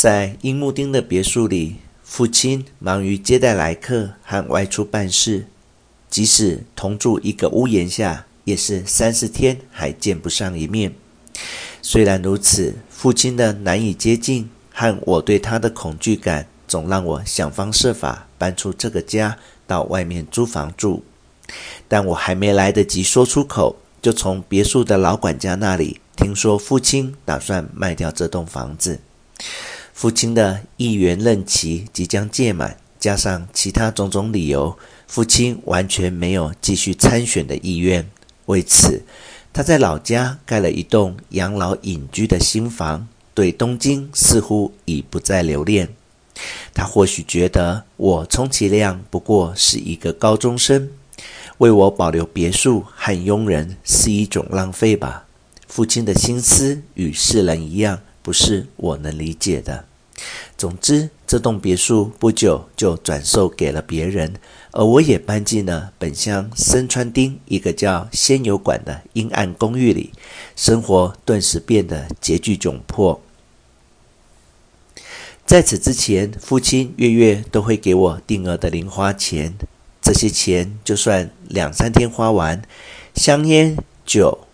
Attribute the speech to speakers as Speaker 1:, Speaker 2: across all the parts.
Speaker 1: 在樱木町的别墅里，父亲忙于接待来客和外出办事，即使同住一个屋檐下，也是三四天还见不上一面。虽然如此，父亲的难以接近和我对他的恐惧感，总让我想方设法搬出这个家，到外面租房住。但我还没来得及说出口，就从别墅的老管家那里听说父亲打算卖掉这栋房子。父亲的议员任期即将届满，加上其他种种理由，父亲完全没有继续参选的意愿。为此，他在老家盖了一栋养老隐居的新房，对东京似乎已不再留恋。他或许觉得我充其量不过是一个高中生，为我保留别墅和佣人是一种浪费吧。父亲的心思与世人一样，不是我能理解的。总之，这栋别墅不久就转售给了别人，而我也搬进了本乡深川町一个叫仙游馆的阴暗公寓里，生活顿时变得拮据窘迫。在此之前，父亲月月都会给我定额的零花钱，这些钱就算两三天花完，香烟、酒、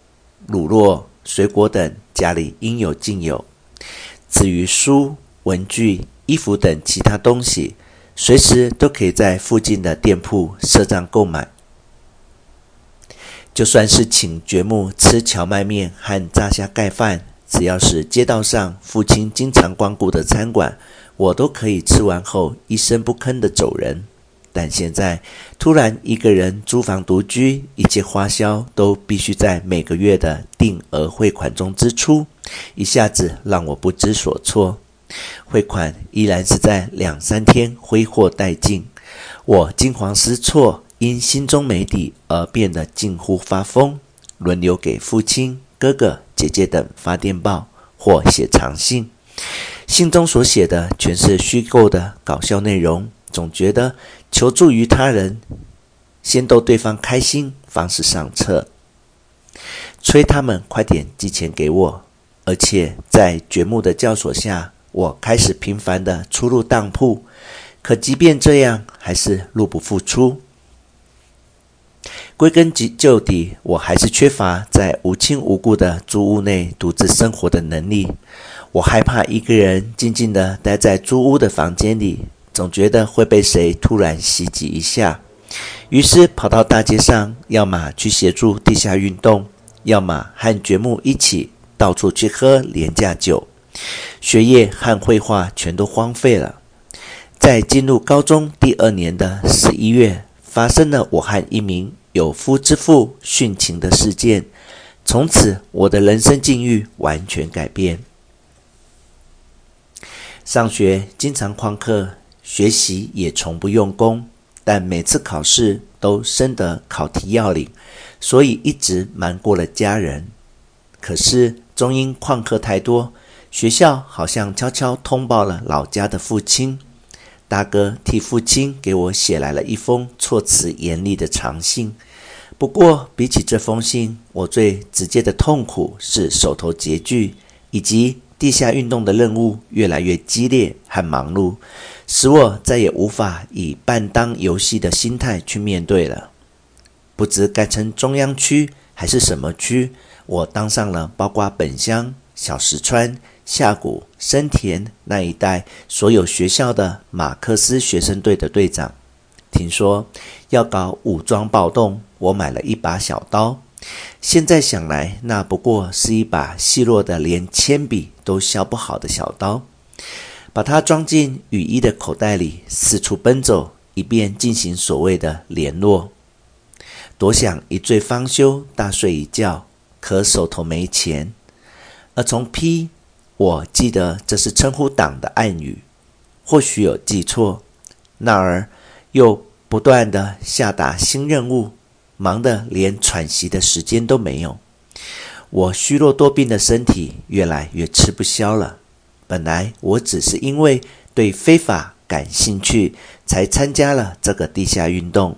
Speaker 1: 乳酪、水果等家里应有尽有。至于书、文具、衣服等其他东西，随时都可以在附近的店铺赊账购买。就算是请堀木吃荞麦面和炸虾盖饭。只要是街道上父亲经常光顾的餐馆，我都可以吃完后一声不吭地走人。但现在突然一个人租房独居，一切花销都必须在每个月的定额汇款中支出，一下子让我不知所措。汇款依然是在两三天挥霍殆尽，我惊慌失措，因心中没底而变得近乎发疯，轮流给父亲。哥哥、姐姐等发电报或写长信，信中所写的全是虚构的搞笑内容。总觉得求助于他人，先逗对方开心，方是上策。催他们快点寄钱给我，而且在掘墓的教唆下，我开始频繁地出入当铺。可即便这样，还是入不敷出。归根究底，我还是缺乏在无亲无故的租屋内独自生活的能力。我害怕一个人静静地待在租屋的房间里，总觉得会被谁突然袭击一下。于是跑到大街上，要么去协助地下运动，要么和掘墓一起到处去喝廉价酒。学业和绘画全都荒废了。在进入高中第二年的十一月，发生了我和一名有夫之妇殉情的事件，从此我的人生境遇完全改变。上学经常旷课，学习也从不用功，但每次考试都深得考题要领，所以一直瞒过了家人。可是终因旷课太多，学校好像悄悄通报了老家的父亲。大哥替父亲给我写来了一封措辞严厉的长信。不过，比起这封信，我最直接的痛苦是手头拮据，以及地下运动的任务越来越激烈和忙碌，使我再也无法以半当游戏的心态去面对了。不知该称中央区还是什么区，我当上了包括本乡、小石川。下谷、深田那一带所有学校的马克思学生队的队长，听说要搞武装暴动，我买了一把小刀。现在想来，那不过是一把细弱的连铅笔都削不好的小刀。把它装进雨衣的口袋里，四处奔走，以便进行所谓的联络。多想一醉方休，大睡一觉，可手头没钱。而从 P。我记得这是称呼党的暗语，或许有记错。那儿又不断地下达新任务，忙得连喘息的时间都没有。我虚弱多病的身体越来越吃不消了。本来我只是因为对非法感兴趣才参加了这个地下运动，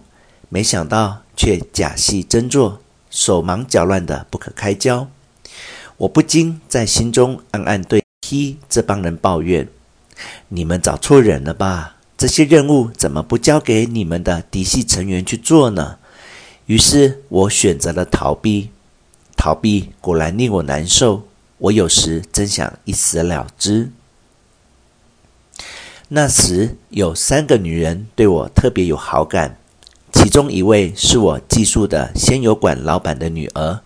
Speaker 1: 没想到却假戏真做，手忙脚乱的不可开交。我不禁在心中暗暗对 T 这帮人抱怨：你们找错人了吧？这些任务怎么不交给你们的嫡系成员去做呢？于是我选择了逃避。逃避果然令我难受。我有时真想一死了之。那时有三个女人对我特别有好感，其中一位是我寄宿的鲜油馆老板的女儿。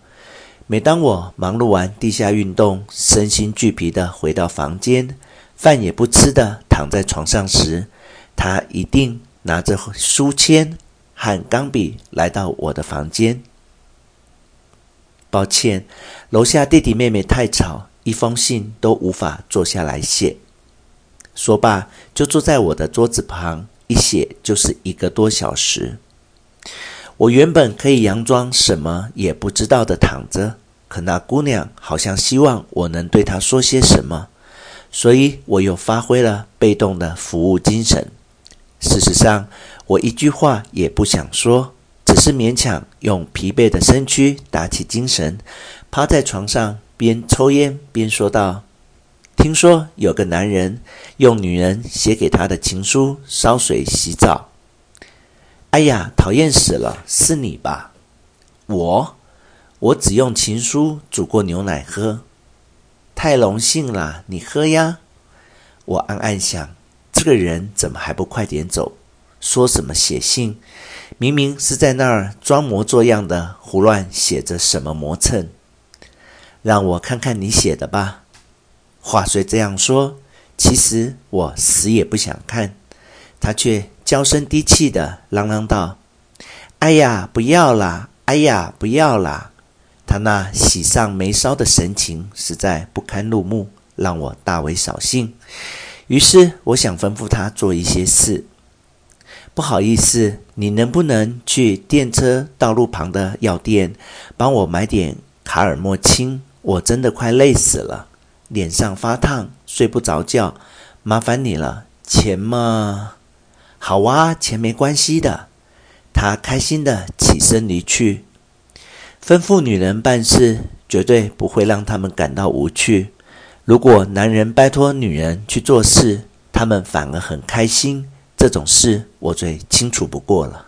Speaker 1: 每当我忙碌完地下运动，身心俱疲的回到房间，饭也不吃的躺在床上时，他一定拿着书签和钢笔来到我的房间。抱歉，楼下弟弟妹妹太吵，一封信都无法坐下来写。说罢，就坐在我的桌子旁，一写就是一个多小时。我原本可以佯装什么也不知道的躺着，可那姑娘好像希望我能对她说些什么，所以我又发挥了被动的服务精神。事实上，我一句话也不想说，只是勉强用疲惫的身躯打起精神，趴在床上边抽烟边说道。听说有个男人用女人写给他的情书烧水洗澡。哎呀，讨厌死了！是你吧？我，我只用情书煮过牛奶喝。太荣幸了，你喝呀。我暗暗想，这个人怎么还不快点走？说什么写信，明明是在那儿装模作样的胡乱写着什么磨蹭。让我看看你写的吧。话虽这样说，其实我死也不想看。他却娇声低气的嚷嚷道：“哎呀，不要啦！哎呀，不要啦！”他那喜上眉梢的神情实在不堪入目，让我大为扫兴。于是我想吩咐他做一些事。不好意思，你能不能去电车道路旁的药店帮我买点卡尔莫青？我真的快累死了。脸上发烫，睡不着觉，麻烦你了。钱嘛，好啊，钱没关系的。他开心的起身离去。吩咐女人办事，绝对不会让他们感到无趣。如果男人拜托女人去做事，他们反而很开心。这种事我最清楚不过了。